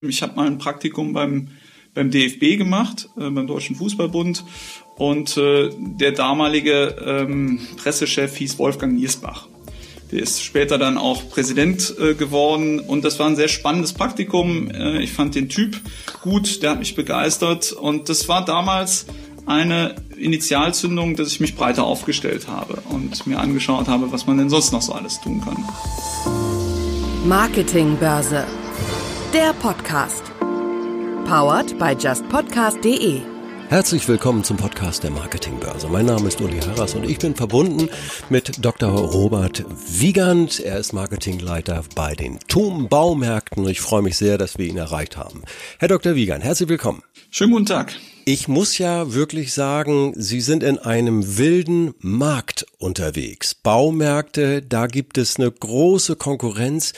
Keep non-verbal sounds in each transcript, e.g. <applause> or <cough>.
Ich habe mal ein Praktikum beim, beim DFB gemacht, äh, beim Deutschen Fußballbund. Und äh, der damalige ähm, Pressechef hieß Wolfgang Niersbach. Der ist später dann auch Präsident äh, geworden und das war ein sehr spannendes Praktikum. Äh, ich fand den Typ gut, der hat mich begeistert und das war damals eine Initialzündung, dass ich mich breiter aufgestellt habe und mir angeschaut habe, was man denn sonst noch so alles tun kann. Marketingbörse der Podcast. Powered by justpodcast.de. Herzlich willkommen zum Podcast der Marketingbörse. Mein Name ist Uli Harras und ich bin verbunden mit Dr. Robert Wiegand. Er ist Marketingleiter bei den TUM Baumärkten ich freue mich sehr, dass wir ihn erreicht haben. Herr Dr. Wiegand, herzlich willkommen. Schönen guten Tag. Ich muss ja wirklich sagen, Sie sind in einem wilden Markt unterwegs. Baumärkte, da gibt es eine große Konkurrenz.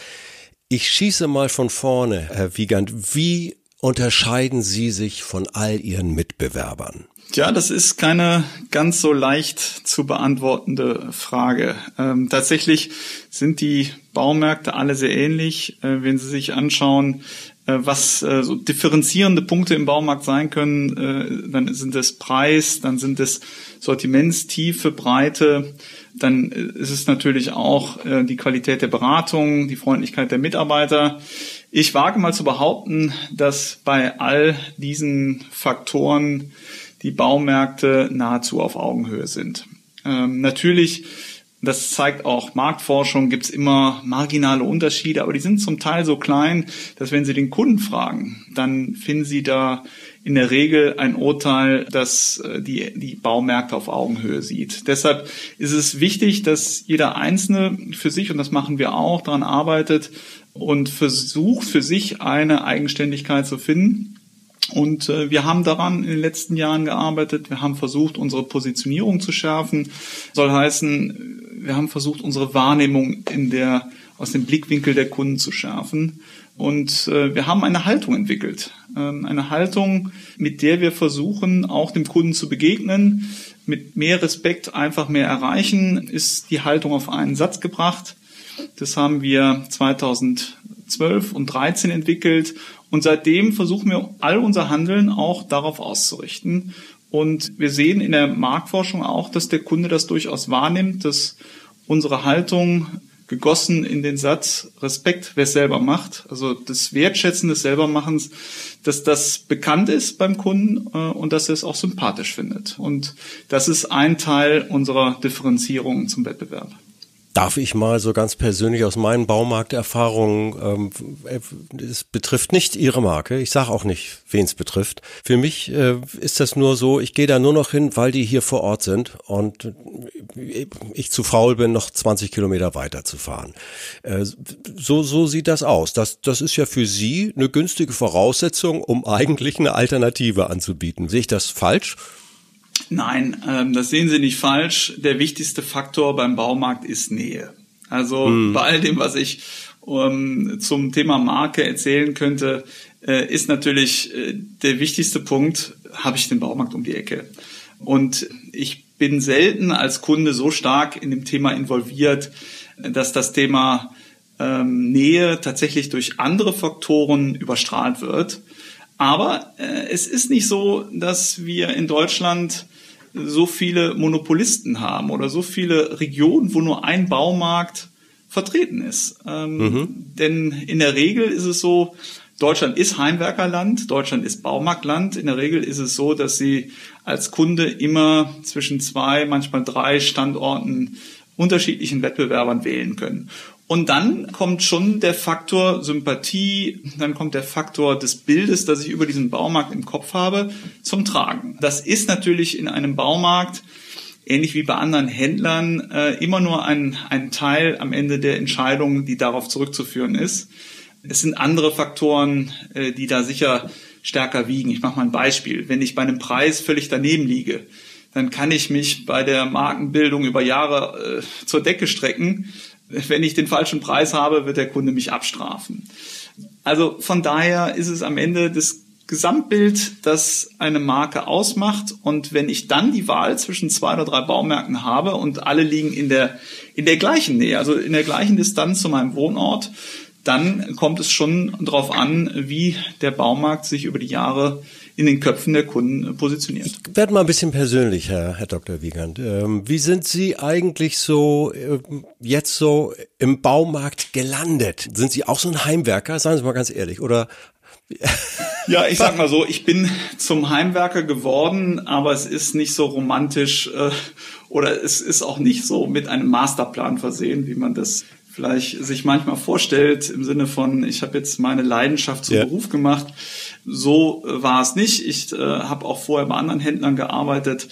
Ich schieße mal von vorne, Herr Wiegand. Wie unterscheiden Sie sich von all Ihren Mitbewerbern? Ja, das ist keine ganz so leicht zu beantwortende Frage. Ähm, tatsächlich sind die Baumärkte alle sehr ähnlich. Äh, wenn Sie sich anschauen, äh, was äh, so differenzierende Punkte im Baumarkt sein können, äh, dann sind es Preis, dann sind es Sortimentstiefe, Breite, dann ist es natürlich auch äh, die Qualität der Beratung, die Freundlichkeit der Mitarbeiter. Ich wage mal zu behaupten, dass bei all diesen Faktoren die Baumärkte nahezu auf Augenhöhe sind. Ähm, natürlich das zeigt auch Marktforschung, gibt es immer marginale Unterschiede, aber die sind zum Teil so klein, dass wenn Sie den Kunden fragen, dann finden Sie da in der Regel ein Urteil, das äh, die, die Baumärkte auf Augenhöhe sieht. Deshalb ist es wichtig, dass jeder Einzelne für sich, und das machen wir auch, daran arbeitet und versucht für sich eine Eigenständigkeit zu finden. Und äh, wir haben daran in den letzten Jahren gearbeitet. Wir haben versucht, unsere Positionierung zu schärfen. Soll heißen, wir haben versucht, unsere Wahrnehmung in der, aus dem Blickwinkel der Kunden zu schärfen. Und äh, wir haben eine Haltung entwickelt. Ähm, eine Haltung, mit der wir versuchen, auch dem Kunden zu begegnen. Mit mehr Respekt einfach mehr erreichen, ist die Haltung auf einen Satz gebracht. Das haben wir 2012 und 2013 entwickelt. Und seitdem versuchen wir all unser Handeln auch darauf auszurichten. Und wir sehen in der Marktforschung auch, dass der Kunde das durchaus wahrnimmt, dass unsere Haltung gegossen in den Satz Respekt, wer es selber macht, also das Wertschätzen des Selbermachens, dass das bekannt ist beim Kunden äh, und dass er es auch sympathisch findet. Und das ist ein Teil unserer Differenzierung zum Wettbewerb. Darf ich mal so ganz persönlich aus meinen Baumarkterfahrungen, ähm, es betrifft nicht Ihre Marke, ich sage auch nicht, wen es betrifft. Für mich äh, ist das nur so, ich gehe da nur noch hin, weil die hier vor Ort sind und ich zu faul bin, noch 20 Kilometer weiter zu fahren. Äh, so, so sieht das aus. Das, das ist ja für Sie eine günstige Voraussetzung, um eigentlich eine Alternative anzubieten. Sehe ich das falsch? Nein, ähm, das sehen Sie nicht falsch. Der wichtigste Faktor beim Baumarkt ist Nähe. Also hm. bei all dem, was ich ähm, zum Thema Marke erzählen könnte, äh, ist natürlich äh, der wichtigste Punkt, habe ich den Baumarkt um die Ecke. Und ich bin selten als Kunde so stark in dem Thema involviert, dass das Thema ähm, Nähe tatsächlich durch andere Faktoren überstrahlt wird. Aber äh, es ist nicht so, dass wir in Deutschland so viele Monopolisten haben oder so viele Regionen, wo nur ein Baumarkt vertreten ist. Ähm, mhm. Denn in der Regel ist es so, Deutschland ist Heimwerkerland, Deutschland ist Baumarktland. In der Regel ist es so, dass Sie als Kunde immer zwischen zwei, manchmal drei Standorten unterschiedlichen Wettbewerbern wählen können. Und dann kommt schon der Faktor Sympathie, dann kommt der Faktor des Bildes, das ich über diesen Baumarkt im Kopf habe, zum Tragen. Das ist natürlich in einem Baumarkt, ähnlich wie bei anderen Händlern, äh, immer nur ein, ein Teil am Ende der Entscheidung, die darauf zurückzuführen ist. Es sind andere Faktoren, äh, die da sicher stärker wiegen. Ich mache mal ein Beispiel. Wenn ich bei einem Preis völlig daneben liege, dann kann ich mich bei der Markenbildung über Jahre äh, zur Decke strecken wenn ich den falschen Preis habe, wird der Kunde mich abstrafen. Also von daher ist es am Ende das Gesamtbild, das eine Marke ausmacht. Und wenn ich dann die Wahl zwischen zwei oder drei Baumärkten habe und alle liegen in der, in der gleichen Nähe, also in der gleichen Distanz zu meinem Wohnort, dann kommt es schon darauf an, wie der Baumarkt sich über die Jahre in den Köpfen der Kunden positioniert. Ich werde mal ein bisschen persönlich, Herr, Herr Dr. Wiegand. Ähm, wie sind Sie eigentlich so äh, jetzt so im Baumarkt gelandet? Sind Sie auch so ein Heimwerker? Sagen Sie mal ganz ehrlich. Oder <laughs> ja, ich sag mal so, ich bin zum Heimwerker geworden, aber es ist nicht so romantisch äh, oder es ist auch nicht so mit einem Masterplan versehen, wie man das vielleicht sich manchmal vorstellt, im Sinne von, ich habe jetzt meine Leidenschaft zum ja. Beruf gemacht. So äh, war es nicht. Ich äh, habe auch vorher bei anderen Händlern gearbeitet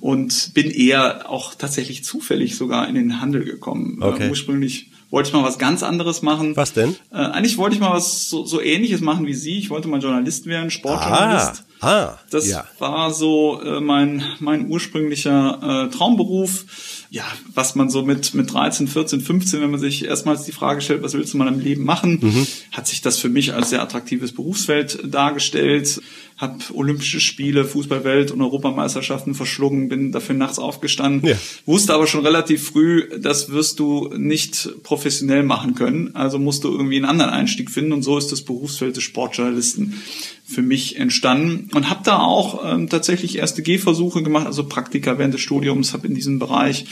und bin eher auch tatsächlich zufällig sogar in den Handel gekommen. Äh, okay. Äh, ursprünglich wollte ich mal was ganz anderes machen. Was denn? Äh, eigentlich wollte ich mal was so, so ähnliches machen wie Sie. Ich wollte mal Journalist werden, Sportjournalist. Ah, ah, das ja. war so äh, mein, mein ursprünglicher äh, Traumberuf ja, was man so mit, mit 13, 14, 15, wenn man sich erstmals die Frage stellt, was willst du mal im Leben machen, mhm. hat sich das für mich als sehr attraktives Berufsfeld dargestellt. Hab Olympische Spiele, Fußballwelt und Europameisterschaften verschlungen, bin dafür nachts aufgestanden, ja. wusste aber schon relativ früh, das wirst du nicht professionell machen können, also musst du irgendwie einen anderen Einstieg finden und so ist das Berufsfeld des Sportjournalisten für mich entstanden und habe da auch ähm, tatsächlich erste Gehversuche gemacht, also Praktika während des Studiums, habe in diesem Bereich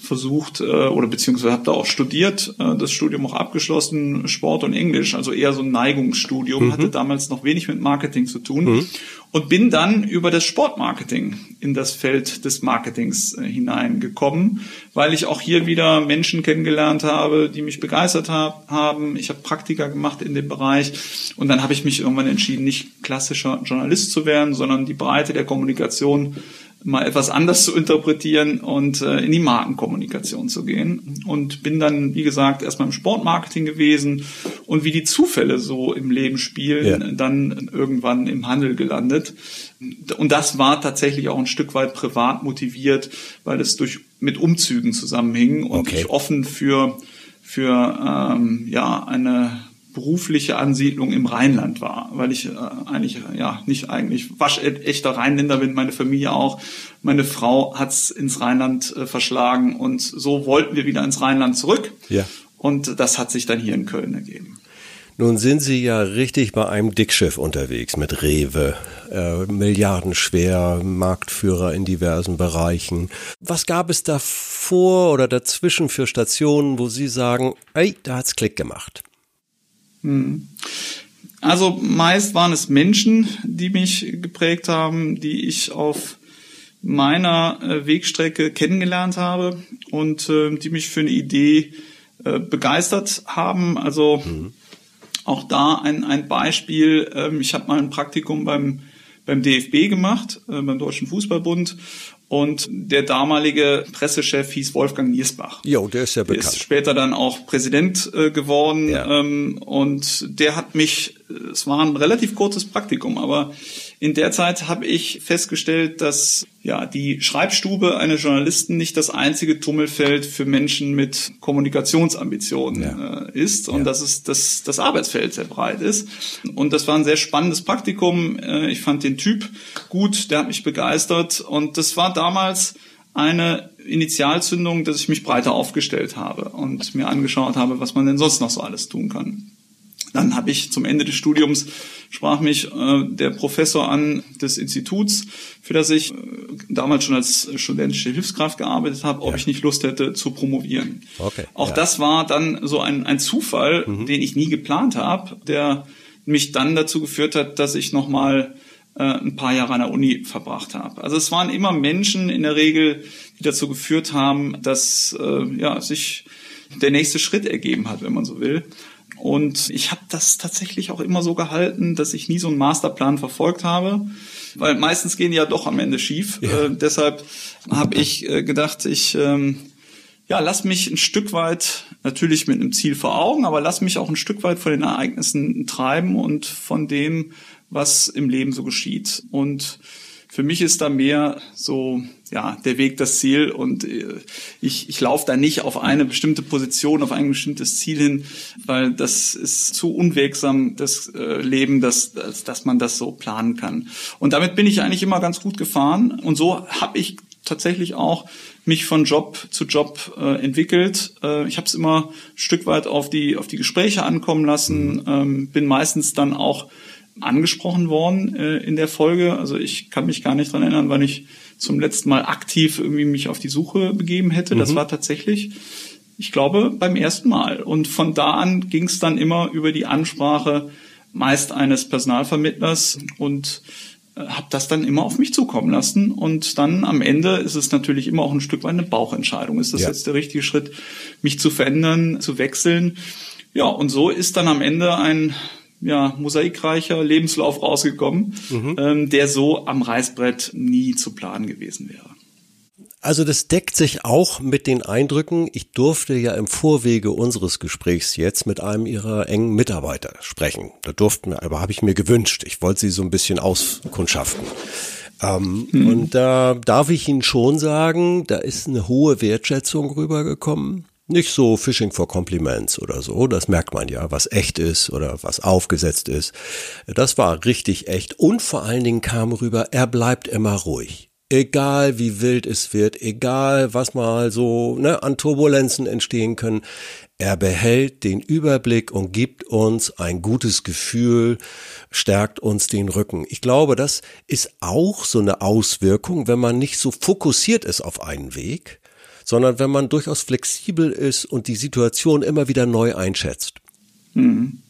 versucht äh, oder beziehungsweise habe da auch studiert, äh, das Studium auch abgeschlossen, Sport und Englisch, also eher so ein Neigungsstudium, mhm. hatte damals noch wenig mit Marketing zu tun mhm. Und bin dann über das Sportmarketing in das Feld des Marketings äh, hineingekommen, weil ich auch hier wieder Menschen kennengelernt habe, die mich begeistert hab, haben. Ich habe Praktika gemacht in dem Bereich und dann habe ich mich irgendwann entschieden, nicht klassischer Journalist zu werden, sondern die Breite der Kommunikation mal etwas anders zu interpretieren und äh, in die Markenkommunikation zu gehen. Und bin dann, wie gesagt, erstmal im Sportmarketing gewesen und wie die Zufälle so im Leben spielen, ja. dann irgendwann im Handel gelandet. Und das war tatsächlich auch ein Stück weit privat motiviert, weil es durch mit Umzügen zusammenhing und okay. ich offen für für ähm, ja eine berufliche Ansiedlung im Rheinland war, weil ich äh, eigentlich ja nicht eigentlich waschechter Rheinländer bin, meine Familie auch. Meine Frau hat's ins Rheinland äh, verschlagen und so wollten wir wieder ins Rheinland zurück. Ja. Und das hat sich dann hier in Köln ergeben. Nun sind Sie ja richtig bei einem Dickschiff unterwegs mit Rewe, äh, milliardenschwer, Marktführer in diversen Bereichen. Was gab es davor oder dazwischen für Stationen, wo Sie sagen, ey, da hat's Klick gemacht? Hm. Also meist waren es Menschen, die mich geprägt haben, die ich auf meiner äh, Wegstrecke kennengelernt habe und äh, die mich für eine Idee äh, begeistert haben. Also mhm. Auch da ein, ein Beispiel. Ähm, ich habe mal ein Praktikum beim beim DFB gemacht, beim Deutschen Fußballbund und der damalige Pressechef hieß Wolfgang Niersbach. Jo, der ist ja bekannt. Der ist später dann auch Präsident äh, geworden. Ja. Ähm, und der hat mich, es war ein relativ kurzes Praktikum, aber in der Zeit habe ich festgestellt, dass ja die Schreibstube eines Journalisten nicht das einzige Tummelfeld für Menschen mit Kommunikationsambitionen ja. äh, ist und ja. dass es das, das Arbeitsfeld sehr breit ist. Und das war ein sehr spannendes Praktikum. Äh, ich fand den Typ gut, der hat mich begeistert und das war damals eine Initialzündung, dass ich mich breiter aufgestellt habe und mir angeschaut habe, was man denn sonst noch so alles tun kann. Dann habe ich zum Ende des Studiums sprach mich äh, der Professor an des Instituts, für das ich äh, damals schon als studentische Hilfskraft gearbeitet habe, ob ja. ich nicht Lust hätte zu promovieren. Okay. Auch ja. das war dann so ein, ein Zufall, mhm. den ich nie geplant habe, der mich dann dazu geführt hat, dass ich nochmal äh, ein paar Jahre an der Uni verbracht habe. Also es waren immer Menschen in der Regel, die dazu geführt haben, dass äh, ja, sich der nächste Schritt ergeben hat, wenn man so will. Und ich habe das tatsächlich auch immer so gehalten, dass ich nie so einen Masterplan verfolgt habe, weil meistens gehen die ja doch am Ende schief. Ja. Äh, deshalb habe ich äh, gedacht, ich ähm, ja, lass mich ein Stück weit, natürlich mit einem Ziel vor Augen, aber lass mich auch ein Stück weit von den Ereignissen treiben und von dem, was im Leben so geschieht. Und für mich ist da mehr so ja der Weg das Ziel und äh, ich, ich laufe da nicht auf eine bestimmte Position, auf ein bestimmtes Ziel hin, weil das ist zu unwegsam das äh, Leben, dass, dass, dass man das so planen kann. Und damit bin ich eigentlich immer ganz gut gefahren und so habe ich tatsächlich auch mich von Job zu Job äh, entwickelt. Äh, ich habe es immer ein Stück weit auf die auf die Gespräche ankommen lassen, mhm. ähm, bin meistens dann auch angesprochen worden äh, in der Folge. Also ich kann mich gar nicht dran erinnern, wann ich zum letzten Mal aktiv irgendwie mich auf die Suche begeben hätte. Mhm. Das war tatsächlich, ich glaube, beim ersten Mal. Und von da an ging es dann immer über die Ansprache meist eines Personalvermittlers und äh, habe das dann immer auf mich zukommen lassen. Und dann am Ende ist es natürlich immer auch ein Stück weit eine Bauchentscheidung. Ist das ja. jetzt der richtige Schritt, mich zu verändern, zu wechseln? Ja, und so ist dann am Ende ein ja, mosaikreicher Lebenslauf rausgekommen, mhm. ähm, der so am Reißbrett nie zu planen gewesen wäre. Also das deckt sich auch mit den Eindrücken. Ich durfte ja im Vorwege unseres Gesprächs jetzt mit einem ihrer engen Mitarbeiter sprechen. Da durften wir, aber habe ich mir gewünscht. Ich wollte sie so ein bisschen auskundschaften. Ähm, hm. Und da darf ich Ihnen schon sagen, da ist eine hohe Wertschätzung rübergekommen. Nicht so Fishing for Compliments oder so, das merkt man ja, was echt ist oder was aufgesetzt ist. Das war richtig echt und vor allen Dingen kam rüber, er bleibt immer ruhig egal wie wild es wird, egal was mal so ne, an Turbulenzen entstehen können, er behält den Überblick und gibt uns ein gutes Gefühl, stärkt uns den Rücken. Ich glaube, das ist auch so eine Auswirkung, wenn man nicht so fokussiert ist auf einen Weg, sondern wenn man durchaus flexibel ist und die Situation immer wieder neu einschätzt. Mhm.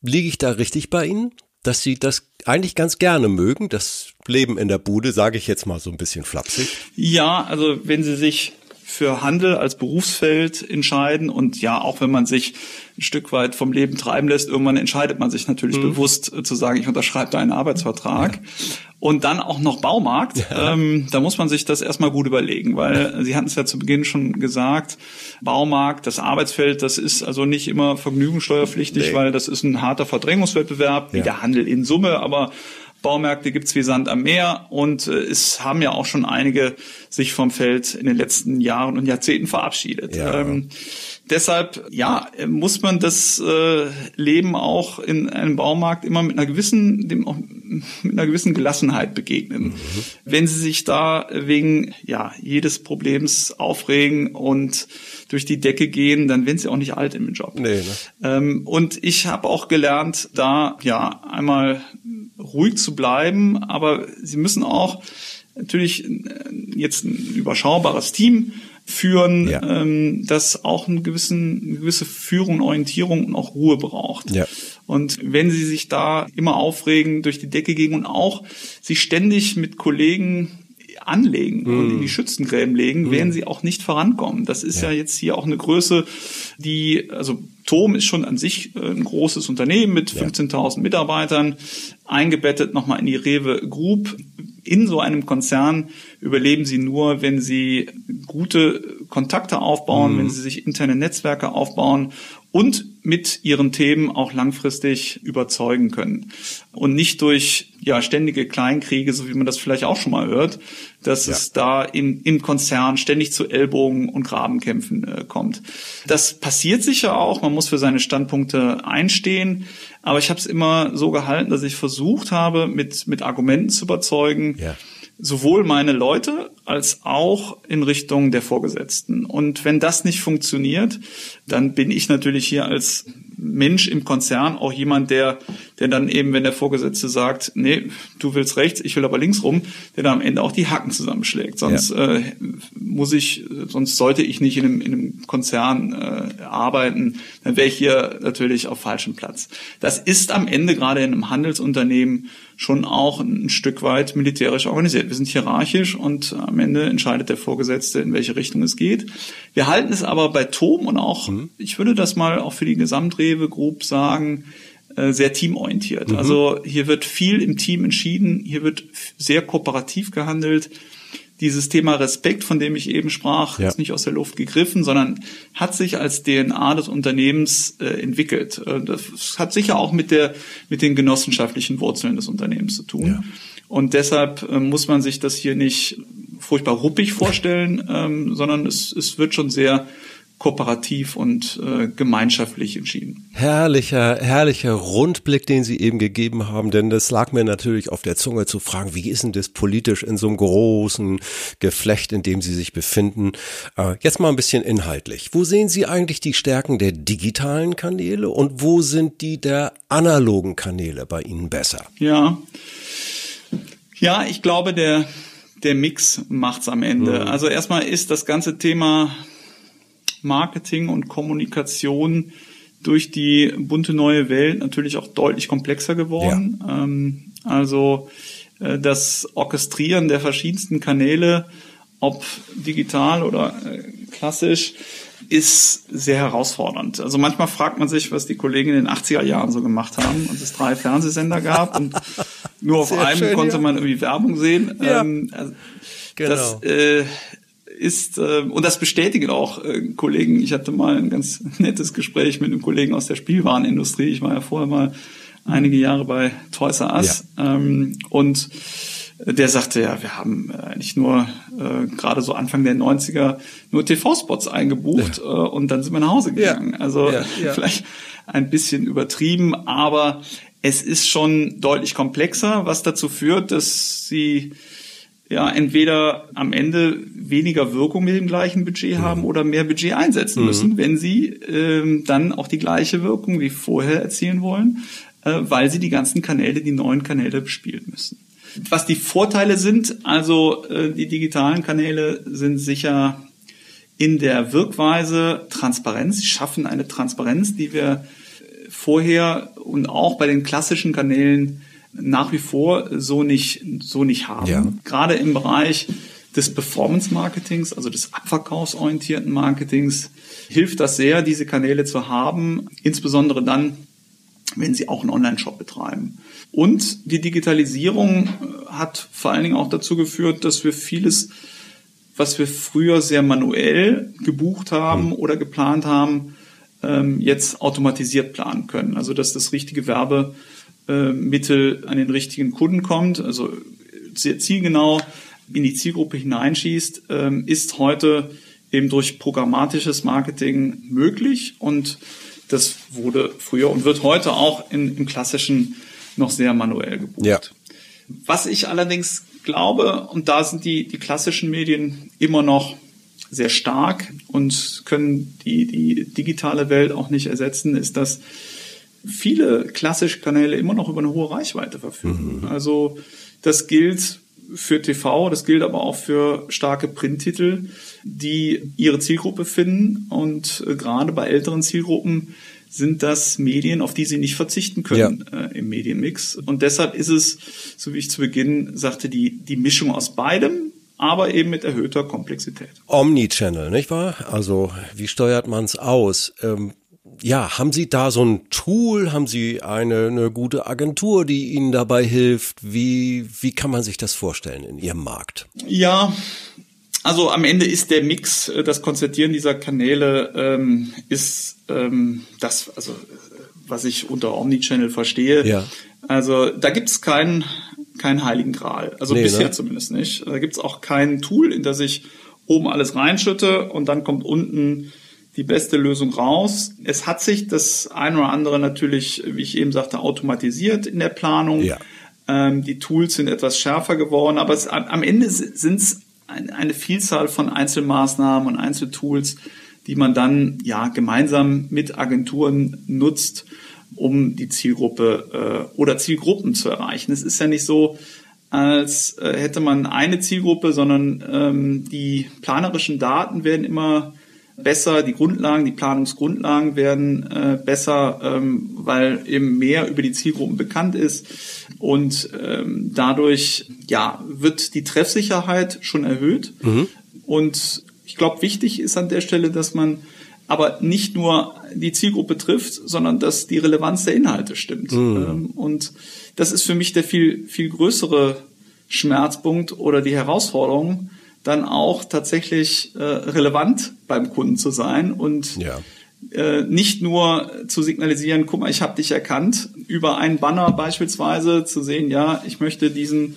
Liege ich da richtig bei Ihnen? dass sie das eigentlich ganz gerne mögen, das Leben in der Bude, sage ich jetzt mal so ein bisschen flapsig. Ja, also wenn sie sich für Handel als Berufsfeld entscheiden und ja, auch wenn man sich ein Stück weit vom Leben treiben lässt, irgendwann entscheidet man sich natürlich mhm. bewusst äh, zu sagen, ich unterschreibe da einen Arbeitsvertrag. Ja. Und dann auch noch Baumarkt. Ja. Ähm, da muss man sich das erstmal gut überlegen, weil Sie hatten es ja zu Beginn schon gesagt, Baumarkt, das Arbeitsfeld, das ist also nicht immer vergnügungssteuerpflichtig, nee. weil das ist ein harter Verdrängungswettbewerb, wie der Handel in Summe, aber Baumärkte gibt's wie Sand am Meer und äh, es haben ja auch schon einige sich vom Feld in den letzten Jahren und Jahrzehnten verabschiedet. Ja. Ähm, deshalb, ja, muss man das äh, Leben auch in einem Baumarkt immer mit einer gewissen, dem auch mit einer gewissen Gelassenheit begegnen. Mhm. Wenn Sie sich da wegen ja jedes Problems aufregen und durch die Decke gehen, dann werden Sie auch nicht alt im Job. Nee, ne? ähm, und ich habe auch gelernt, da ja einmal ruhig zu bleiben, aber sie müssen auch natürlich äh, jetzt ein überschaubares Team führen, ja. ähm, das auch einen gewissen, eine gewisse Führung, Orientierung und auch Ruhe braucht. Ja. Und wenn sie sich da immer aufregen, durch die Decke gehen und auch sich ständig mit Kollegen anlegen mm. und in die Schützengräben legen, mm. werden sie auch nicht vorankommen. Das ist ja. ja jetzt hier auch eine Größe, die, also Tom ist schon an sich äh, ein großes Unternehmen mit 15.000 Mitarbeitern, eingebettet nochmal in die Rewe Group. In so einem Konzern überleben sie nur, wenn sie gute Kontakte aufbauen, mhm. wenn sie sich interne Netzwerke aufbauen und mit ihren Themen auch langfristig überzeugen können. Und nicht durch ja, ständige Kleinkriege, so wie man das vielleicht auch schon mal hört, dass ja. es da in, im Konzern ständig zu Ellbogen und Grabenkämpfen äh, kommt. Das passiert sicher auch, man muss für seine Standpunkte einstehen, aber ich habe es immer so gehalten, dass ich versucht habe, mit, mit Argumenten zu überzeugen, ja sowohl meine Leute als auch in Richtung der Vorgesetzten. Und wenn das nicht funktioniert, dann bin ich natürlich hier als Mensch im Konzern auch jemand, der, der dann eben, wenn der Vorgesetzte sagt, nee, du willst rechts, ich will aber links rum, der dann am Ende auch die Hacken zusammenschlägt. Sonst ja. äh, muss ich, sonst sollte ich nicht in einem, in einem Konzern äh, arbeiten, dann wäre ich hier natürlich auf falschem Platz. Das ist am Ende gerade in einem Handelsunternehmen schon auch ein Stück weit militärisch organisiert. Wir sind hierarchisch und am Ende entscheidet der Vorgesetzte, in welche Richtung es geht. Wir halten es aber bei Tom und auch, mhm. ich würde das mal auch für die Gesamtrewe Group sagen, äh, sehr teamorientiert. Mhm. Also hier wird viel im Team entschieden, hier wird sehr kooperativ gehandelt dieses Thema Respekt, von dem ich eben sprach, ja. ist nicht aus der Luft gegriffen, sondern hat sich als DNA des Unternehmens äh, entwickelt. Äh, das hat sicher auch mit der mit den genossenschaftlichen Wurzeln des Unternehmens zu tun. Ja. Und deshalb äh, muss man sich das hier nicht furchtbar ruppig vorstellen, ähm, sondern es, es wird schon sehr kooperativ und äh, gemeinschaftlich entschieden. Herrlicher, herrlicher Rundblick, den Sie eben gegeben haben, denn das lag mir natürlich auf der Zunge zu fragen, wie ist denn das politisch in so einem großen Geflecht, in dem Sie sich befinden? Äh, jetzt mal ein bisschen inhaltlich. Wo sehen Sie eigentlich die Stärken der digitalen Kanäle und wo sind die der analogen Kanäle bei Ihnen besser? Ja, ja, ich glaube, der der Mix macht's am Ende. Mhm. Also erstmal ist das ganze Thema Marketing und Kommunikation durch die bunte neue Welt natürlich auch deutlich komplexer geworden. Ja. Ähm, also äh, das Orchestrieren der verschiedensten Kanäle, ob digital oder äh, klassisch, ist sehr herausfordernd. Also manchmal fragt man sich, was die Kollegen in den 80er Jahren so gemacht haben und es drei Fernsehsender gab und <laughs> nur auf sehr einem schön, konnte ja. man irgendwie Werbung sehen. Ja. Ähm, also genau. Das äh, ist, äh, und das bestätigen auch äh, Kollegen. Ich hatte mal ein ganz <laughs> nettes Gespräch mit einem Kollegen aus der Spielwarenindustrie. Ich war ja vorher mal einige Jahre bei Toys R Us. Ja. Ähm, und der sagte, ja, wir haben eigentlich nur äh, gerade so Anfang der 90er nur TV-Spots eingebucht ja. äh, und dann sind wir nach Hause gegangen. Ja. Also <laughs> ja, vielleicht ein bisschen übertrieben, aber es ist schon deutlich komplexer, was dazu führt, dass sie ja entweder am Ende weniger Wirkung mit dem gleichen Budget mhm. haben oder mehr Budget einsetzen mhm. müssen, wenn sie ähm, dann auch die gleiche Wirkung wie vorher erzielen wollen, äh, weil sie die ganzen Kanäle, die neuen Kanäle bespielen müssen. Was die Vorteile sind, also äh, die digitalen Kanäle sind sicher in der Wirkweise Transparenz. Sie schaffen eine Transparenz, die wir äh, vorher und auch bei den klassischen Kanälen nach wie vor so nicht, so nicht haben. Ja. Gerade im Bereich des Performance Marketings, also des abverkaufsorientierten Marketings, hilft das sehr, diese Kanäle zu haben, insbesondere dann, wenn sie auch einen Online-Shop betreiben. Und die Digitalisierung hat vor allen Dingen auch dazu geführt, dass wir vieles, was wir früher sehr manuell gebucht haben mhm. oder geplant haben, ähm, jetzt automatisiert planen können. Also dass das richtige Werbe äh, Mittel an den richtigen Kunden kommt, also sehr zielgenau in die Zielgruppe hineinschießt, ähm, ist heute eben durch programmatisches Marketing möglich und das wurde früher und wird heute auch in, im klassischen noch sehr manuell gebucht. Ja. Was ich allerdings glaube, und da sind die, die klassischen Medien immer noch sehr stark und können die, die digitale Welt auch nicht ersetzen, ist, dass viele klassische Kanäle immer noch über eine hohe Reichweite verfügen. Mhm. Also das gilt für TV, das gilt aber auch für starke Printtitel, die ihre Zielgruppe finden. Und äh, gerade bei älteren Zielgruppen sind das Medien, auf die sie nicht verzichten können ja. äh, im Medienmix. Und deshalb ist es, so wie ich zu Beginn sagte, die, die Mischung aus beidem, aber eben mit erhöhter Komplexität. Omnichannel, nicht wahr? Also wie steuert man es aus? Ähm ja, haben Sie da so ein Tool? Haben Sie eine, eine gute Agentur, die Ihnen dabei hilft? Wie, wie kann man sich das vorstellen in Ihrem Markt? Ja, also am Ende ist der Mix, äh, das Konzertieren dieser Kanäle ähm, ist ähm, das, also was ich unter Omnichannel verstehe. Ja. Also da gibt es keinen keinen heiligen Gral. Also nee, bisher ne? zumindest nicht. Da gibt es auch kein Tool, in das ich oben alles reinschütte und dann kommt unten die beste Lösung raus. Es hat sich das ein oder andere natürlich, wie ich eben sagte, automatisiert in der Planung. Ja. Ähm, die Tools sind etwas schärfer geworden, aber es, am Ende sind es eine Vielzahl von Einzelmaßnahmen und Einzeltools, die man dann ja gemeinsam mit Agenturen nutzt, um die Zielgruppe äh, oder Zielgruppen zu erreichen. Es ist ja nicht so, als äh, hätte man eine Zielgruppe, sondern ähm, die planerischen Daten werden immer besser, die Grundlagen, die Planungsgrundlagen werden äh, besser, ähm, weil eben mehr über die Zielgruppen bekannt ist und ähm, dadurch ja wird die Treffsicherheit schon erhöht mhm. und ich glaube wichtig ist an der Stelle, dass man aber nicht nur die Zielgruppe trifft, sondern dass die Relevanz der Inhalte stimmt. Mhm. Ähm, und das ist für mich der viel viel größere Schmerzpunkt oder die Herausforderung, dann auch tatsächlich äh, relevant beim Kunden zu sein und ja. äh, nicht nur zu signalisieren, guck mal, ich habe dich erkannt, über einen Banner beispielsweise zu sehen, ja, ich möchte diesen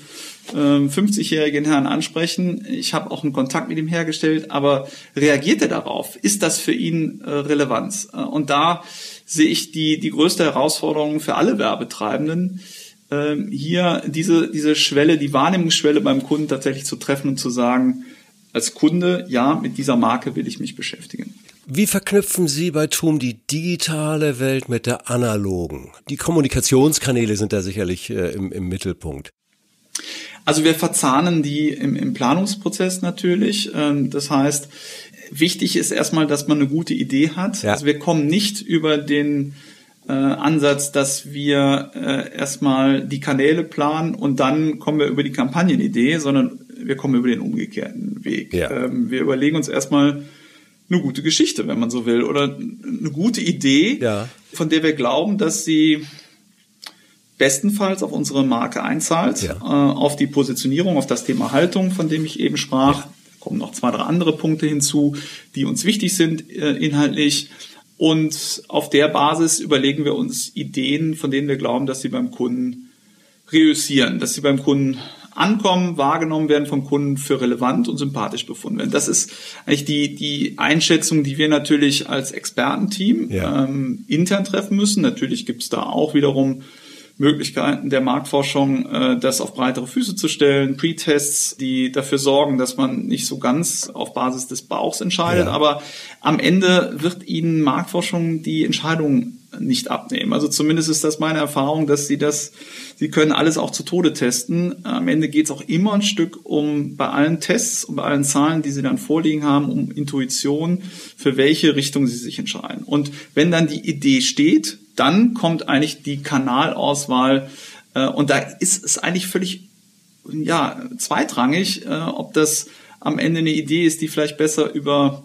äh, 50-jährigen Herrn ansprechen, ich habe auch einen Kontakt mit ihm hergestellt, aber reagiert er darauf? Ist das für ihn äh, Relevanz? Äh, und da sehe ich die, die größte Herausforderung für alle Werbetreibenden, äh, hier diese, diese Schwelle, die Wahrnehmungsschwelle beim Kunden tatsächlich zu treffen und zu sagen, als Kunde, ja, mit dieser Marke will ich mich beschäftigen. Wie verknüpfen Sie bei TUM die digitale Welt mit der analogen? Die Kommunikationskanäle sind da sicherlich äh, im, im Mittelpunkt. Also wir verzahnen die im, im Planungsprozess natürlich. Ähm, das heißt, wichtig ist erstmal, dass man eine gute Idee hat. Ja. Also wir kommen nicht über den äh, Ansatz, dass wir äh, erstmal die Kanäle planen und dann kommen wir über die Kampagnenidee, sondern wir kommen über den umgekehrten Weg. Ja. Ähm, wir überlegen uns erstmal eine gute Geschichte, wenn man so will, oder eine gute Idee, ja. von der wir glauben, dass sie bestenfalls auf unsere Marke einzahlt, ja. äh, auf die Positionierung, auf das Thema Haltung, von dem ich eben sprach. Da kommen noch zwei, drei andere Punkte hinzu, die uns wichtig sind äh, inhaltlich. Und auf der Basis überlegen wir uns Ideen, von denen wir glauben, dass sie beim Kunden reüssieren, dass sie beim Kunden ankommen, wahrgenommen werden vom Kunden für relevant und sympathisch befunden werden. Das ist eigentlich die, die Einschätzung, die wir natürlich als Expertenteam ja. ähm, intern treffen müssen. Natürlich gibt es da auch wiederum Möglichkeiten der Marktforschung, äh, das auf breitere Füße zu stellen, Pre-Tests, die dafür sorgen, dass man nicht so ganz auf Basis des Bauchs entscheidet. Ja. Aber am Ende wird Ihnen Marktforschung die Entscheidung nicht abnehmen. Also zumindest ist das meine Erfahrung, dass sie das, sie können alles auch zu Tode testen. Am Ende geht es auch immer ein Stück um bei allen Tests und bei allen Zahlen, die sie dann vorliegen haben, um Intuition, für welche Richtung sie sich entscheiden. Und wenn dann die Idee steht, dann kommt eigentlich die Kanalauswahl äh, und da ist es eigentlich völlig ja zweitrangig, äh, ob das am Ende eine Idee ist, die vielleicht besser über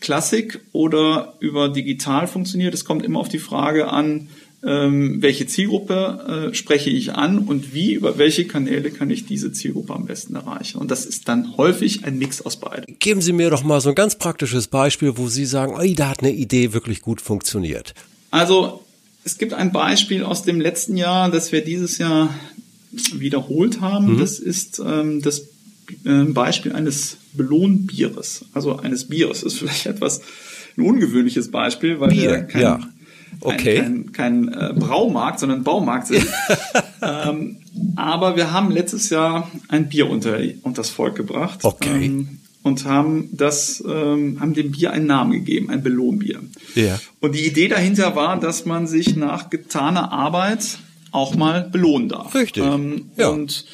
Klassik oder über digital funktioniert. Es kommt immer auf die Frage an, ähm, welche Zielgruppe äh, spreche ich an und wie, über welche Kanäle kann ich diese Zielgruppe am besten erreichen. Und das ist dann häufig ein Mix aus beiden. Geben Sie mir doch mal so ein ganz praktisches Beispiel, wo Sie sagen, oi, da hat eine Idee wirklich gut funktioniert. Also es gibt ein Beispiel aus dem letzten Jahr, das wir dieses Jahr wiederholt haben. Mhm. Das ist ähm, das äh, Beispiel eines Belohnbieres, also eines Bieres. Das ist vielleicht <laughs> etwas ein ungewöhnliches Beispiel, weil Bier, wir kein, ja. okay. kein, kein, kein äh, Braumarkt, sondern Baumarkt sind. <laughs> ähm, aber wir haben letztes Jahr ein Bier unter, unter das Volk gebracht. Okay. Ähm, und haben das, ähm, haben dem Bier einen Namen gegeben, ein Belohnbier. Ja. Und die Idee dahinter war, dass man sich nach getaner Arbeit auch mal belohnen darf. Richtig. Ähm, ja. Und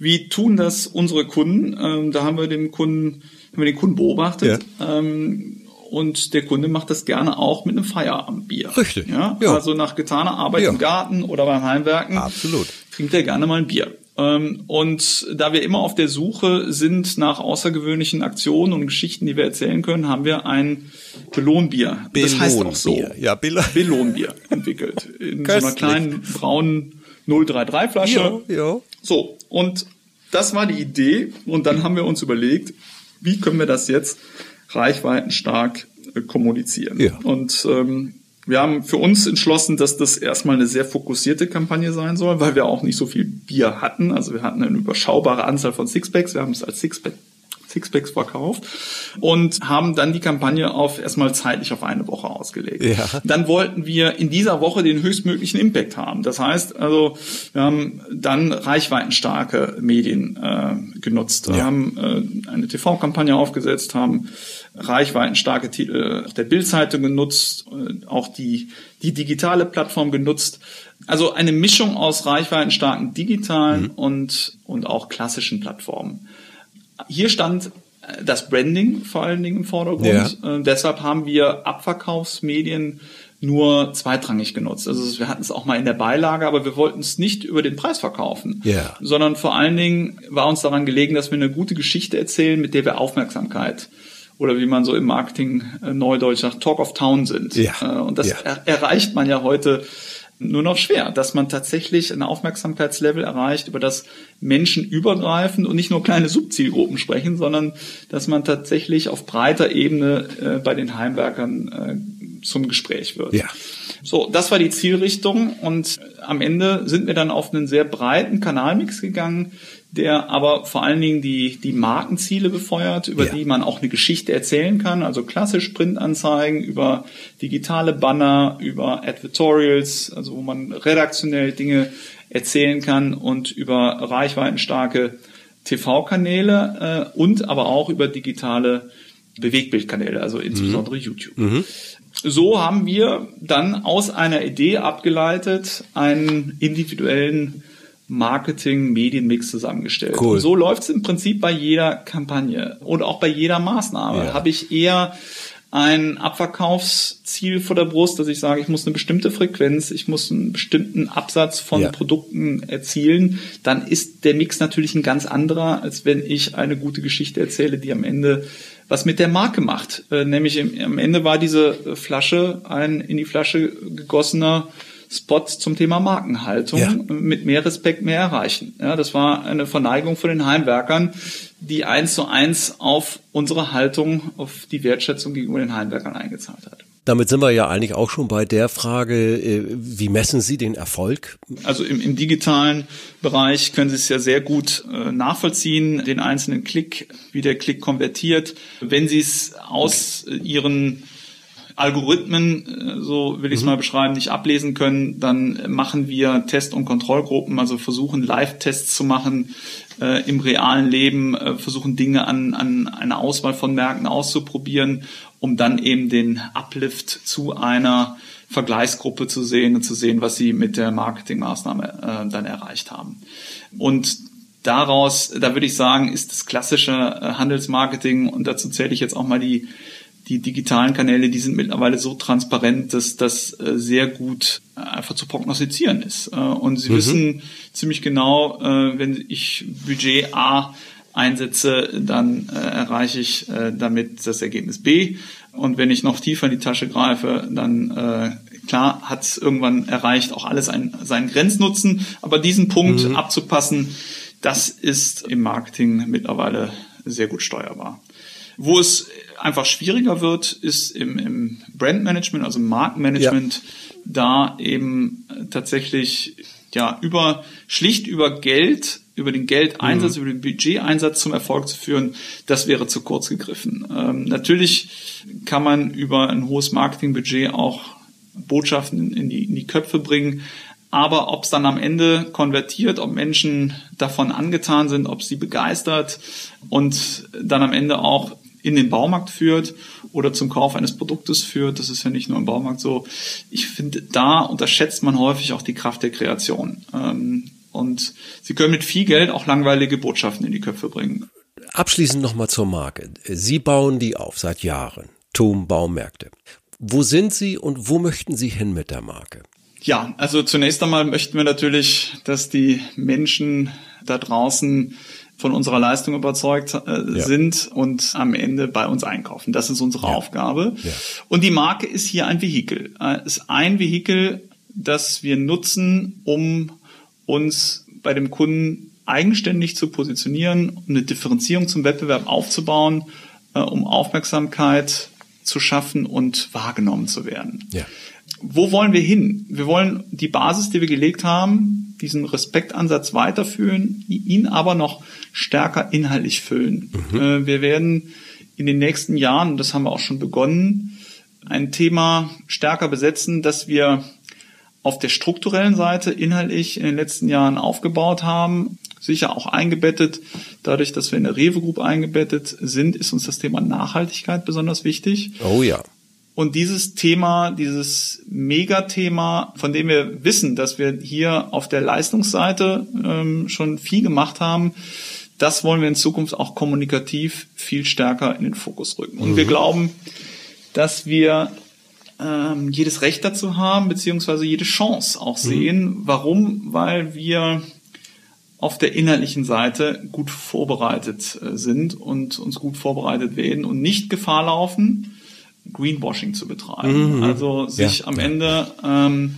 wie tun das unsere Kunden? Ähm, da haben wir den Kunden, haben wir den Kunden beobachtet. Ja. Ähm, und der Kunde macht das gerne auch mit einem Feierabendbier. Richtig. Ja? ja. Also nach getaner Arbeit ja. im Garten oder beim Heimwerken. Absolut. Trinkt er gerne mal ein Bier. Ähm, und da wir immer auf der Suche sind nach außergewöhnlichen Aktionen und Geschichten, die wir erzählen können, haben wir ein Belohnbier. Das heißt auch so. Ja, Belohnbier entwickelt. In so einer kleinen braunen 033 Flasche. Ja, ja. So. Und das war die Idee. Und dann haben wir uns überlegt, wie können wir das jetzt reichweitenstark äh, kommunizieren? Ja. Und ähm, wir haben für uns entschlossen, dass das erstmal eine sehr fokussierte Kampagne sein soll, weil wir auch nicht so viel Bier hatten. Also wir hatten eine überschaubare Anzahl von Sixpacks. Wir haben es als Sixpack Sixpacks verkauft und haben dann die Kampagne auf erstmal zeitlich auf eine Woche ausgelegt. Ja. Dann wollten wir in dieser Woche den höchstmöglichen Impact haben. Das heißt, also wir haben dann reichweitenstarke Medien äh, genutzt, ja. haben äh, eine TV-Kampagne aufgesetzt, haben reichweitenstarke Titel der Bildzeitung genutzt, äh, auch die, die digitale Plattform genutzt. Also eine Mischung aus reichweitenstarken digitalen mhm. und, und auch klassischen Plattformen. Hier stand äh, das Branding vor allen Dingen im Vordergrund. Ja. Äh, deshalb haben wir Abverkaufsmedien nur zweitrangig genutzt. Also wir hatten es auch mal in der Beilage, aber wir wollten es nicht über den Preis verkaufen, yeah. sondern vor allen Dingen war uns daran gelegen, dass wir eine gute Geschichte erzählen, mit der wir Aufmerksamkeit oder wie man so im Marketing äh, Neudeutsch sagt, Talk of Town sind. Ja. Äh, und das ja. er erreicht man ja heute nur noch schwer, dass man tatsächlich ein Aufmerksamkeitslevel erreicht, über das Menschen übergreifend und nicht nur kleine Subzielgruppen sprechen, sondern dass man tatsächlich auf breiter Ebene äh, bei den Heimwerkern zum Gespräch wird. Ja. So, das war die Zielrichtung und am Ende sind wir dann auf einen sehr breiten Kanalmix gegangen, der aber vor allen Dingen die, die Markenziele befeuert, über Ja. die man auch eine Geschichte erzählen kann, also klassisch Printanzeigen, über digitale Banner, über Advertorials, also wo man redaktionell Dinge erzählen kann und über reichweitenstarke TV-Kanäle äh, und aber auch über digitale Bewegbildkanäle, also insbesondere YouTube. So haben wir dann aus einer Idee abgeleitet einen individuellen Marketing-Medienmix zusammengestellt. Cool. Und so läuft es im Prinzip bei jeder Kampagne und auch bei jeder Maßnahme. Ja. Habe ich eher ein Abverkaufsziel vor der Brust, dass ich sage, ich muss eine bestimmte Frequenz, ich muss einen bestimmten Absatz von Ja. Produkten erzielen, dann ist der Mix natürlich ein ganz anderer, als wenn ich eine gute Geschichte erzähle, die am Ende was mit der Marke macht. Äh, nämlich am Ende war diese Flasche ein in die Flasche gegossener Spot zum Thema Markenhaltung Ja. mit mehr Respekt mehr erreichen. Ja, das war eine Verneigung von den Heimwerkern, die eins zu eins auf unsere Haltung, auf die Wertschätzung gegenüber den Heimwerkern eingezahlt hat. Damit sind wir ja eigentlich auch schon bei der Frage, äh, wie messen Sie den Erfolg? Also im, im digitalen Bereich können Sie es ja sehr gut äh, nachvollziehen, den einzelnen Klick, wie der Klick konvertiert. Wenn Sie es aus äh, Ihren Algorithmen, äh, so will ich es mal beschreiben, nicht ablesen können, dann machen wir Test- und Kontrollgruppen, also versuchen Live-Tests zu machen äh, im realen Leben, äh, versuchen Dinge an, an einer Auswahl von Märkten auszuprobieren, um dann eben den Uplift zu einer Vergleichsgruppe zu sehen und zu sehen, was sie mit der Marketingmaßnahme äh, dann erreicht haben. Und daraus, da würde ich sagen, ist das klassische äh, Handelsmarketing und dazu zähle ich jetzt auch mal die die digitalen Kanäle, die sind mittlerweile so transparent, dass das äh, sehr gut äh, einfach zu prognostizieren ist. Äh, und sie wissen ziemlich genau, wenn ich Budget A einsetze, dann erreiche ich damit das Ergebnis B. Und wenn ich noch tiefer in die Tasche greife, dann klar hat es irgendwann erreicht, auch alles ein, seinen Grenznutzen. Aber diesen Punkt abzupassen, das ist im Marketing mittlerweile sehr gut steuerbar. Wo es einfach schwieriger wird, ist im, im Brandmanagement, also im Markenmanagement, da eben tatsächlich ja über schlicht über Geld, über den Geldeinsatz, über den Budgeteinsatz zum Erfolg zu führen, das wäre zu kurz gegriffen. Ähm, natürlich kann man über ein hohes Marketingbudget auch Botschaften in die, in die Köpfe bringen. Aber ob es dann am Ende konvertiert, ob Menschen davon angetan sind, ob sie begeistert und dann am Ende auch in den Baumarkt führt oder zum Kauf eines Produktes führt, das ist ja nicht nur im Baumarkt so. Ich finde, da unterschätzt man häufig auch die Kraft der Kreation. Ähm, und sie können mit viel Geld auch langweilige Botschaften in die Köpfe bringen. Abschließend nochmal zur Marke. Sie bauen die auf seit Jahren. TUM Baumärkte. Wo sind Sie und wo möchten Sie hin mit der Marke? Ja, also zunächst einmal möchten wir natürlich, dass die Menschen da draußen von unserer Leistung überzeugt äh, Ja. sind und am Ende bei uns einkaufen. Das ist unsere Aufgabe. Ja. Und die Marke ist hier ein Vehikel. Äh, ist ein Vehikel, das wir nutzen, um uns bei dem Kunden eigenständig zu positionieren, um eine Differenzierung zum Wettbewerb aufzubauen, äh, um Aufmerksamkeit zu schaffen und wahrgenommen zu werden Ja. Wo wollen wir hin? Wir wollen die Basis, die wir gelegt haben, diesen Respektansatz weiterführen, ihn aber noch stärker inhaltlich füllen. Äh, Wir werden in den nächsten Jahren, und das haben wir auch schon begonnen, ein Thema stärker besetzen, dass wir auf der strukturellen Seite inhaltlich in den letzten Jahren aufgebaut haben, sicher auch eingebettet. Dadurch, dass wir in der Rewe Group eingebettet sind, ist uns das Thema Nachhaltigkeit besonders wichtig. Oh ja. Und dieses Thema, dieses Megathema, von dem wir wissen, dass wir hier auf der Leistungsseite ähm, schon viel gemacht haben, das wollen wir in Zukunft auch kommunikativ viel stärker in den Fokus rücken. Und wir glauben, dass wir ähm, jedes Recht dazu haben, beziehungsweise jede Chance auch sehen. Warum? Weil wir auf der inhaltlichen Seite gut vorbereitet äh, sind und uns gut vorbereitet werden und nicht Gefahr laufen, Greenwashing zu betreiben. Also sich Ja, am. Ende ähm,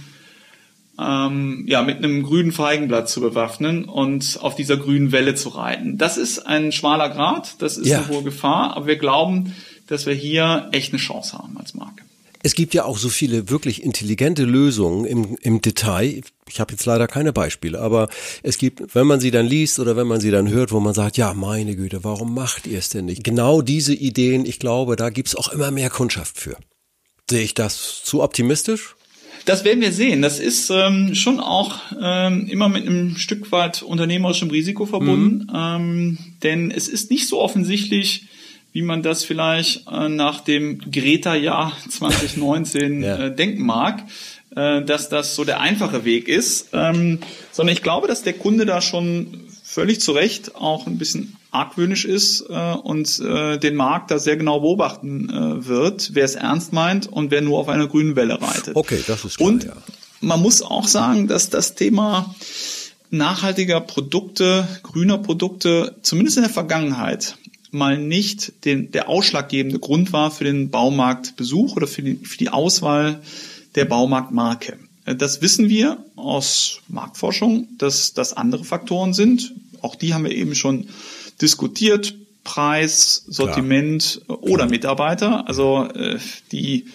ähm, ja, mit einem grünen Feigenblatt zu bewaffnen und auf dieser grünen Welle zu reiten. Das ist ein schmaler Grad, das ist Ja. eine hohe Gefahr, aber wir glauben, dass wir hier echt eine Chance haben als Marke. Es gibt ja auch so viele wirklich intelligente Lösungen im, im Detail. Ich habe jetzt leider keine Beispiele, aber es gibt, wenn man sie dann liest oder wenn man sie dann hört, wo man sagt, ja, meine Güte, warum macht ihr es denn nicht? Genau diese Ideen, ich glaube, da gibt's auch immer mehr Kundschaft für. Sehe ich das zu optimistisch? Das werden wir sehen. Das ist ähm, schon auch ähm, immer mit einem Stück weit unternehmerischem Risiko verbunden, mhm. ähm, denn es ist nicht so offensichtlich, wie man das vielleicht äh, nach dem Greta-Jahr 2019 <laughs> ja. äh, denken mag, äh, dass das so der einfache Weg ist, ähm, sondern ich glaube, dass der Kunde da schon völlig zu Recht auch ein bisschen argwöhnisch ist äh, und äh, den Markt da sehr genau beobachten äh, wird, wer es ernst meint und wer nur auf einer grünen Welle reitet. Okay, das ist klar, Und ja. man muss auch sagen, dass das Thema nachhaltiger Produkte, grüner Produkte, zumindest in der Vergangenheit, mal nicht den, der ausschlaggebende Grund war für den Baumarktbesuch oder für die, für die Auswahl der Baumarktmarke. Äh, das wissen wir aus Marktforschung, dass das andere Faktoren sind. Auch die haben wir eben schon diskutiert. Preis, Sortiment Klar. oder. Mitarbeiter. Also äh, die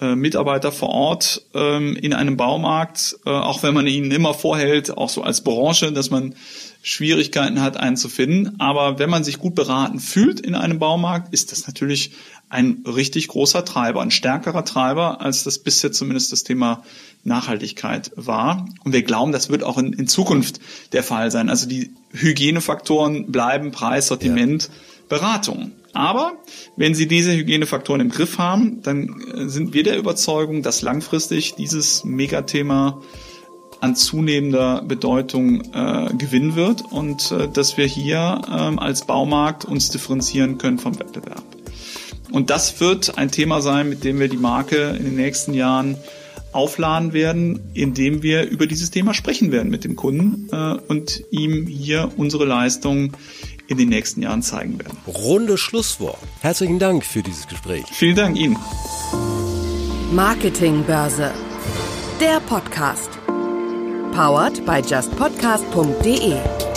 äh, Mitarbeiter vor Ort ähm, in einem Baumarkt, äh, auch wenn man ihnen immer vorhält, auch so als Branche, dass man Schwierigkeiten hat, einen zu finden. Aber wenn man sich gut beraten fühlt in einem Baumarkt, ist das natürlich ein richtig großer Treiber, ein stärkerer Treiber, als das bisher zumindest das Thema Nachhaltigkeit war. Und wir glauben, das wird auch in, in Zukunft der Fall sein. Also die Hygienefaktoren bleiben Preis, Sortiment, ja. Beratung. Aber wenn Sie diese Hygienefaktoren im Griff haben, dann äh, sind wir der Überzeugung, dass langfristig dieses Megathema an zunehmender Bedeutung äh, gewinnen wird und äh, dass wir hier ähm, als Baumarkt uns differenzieren können vom Wettbewerb. Und das wird ein Thema sein, mit dem wir die Marke in den nächsten Jahren aufladen werden, indem wir über dieses Thema sprechen werden mit dem Kunden äh, und ihm hier unsere Leistung in den nächsten Jahren zeigen werden. Runde Schlusswort. Herzlichen Dank für dieses Gespräch. Vielen Dank Ihnen. Marketingbörse. Der Podcast. Powered by justpodcast.de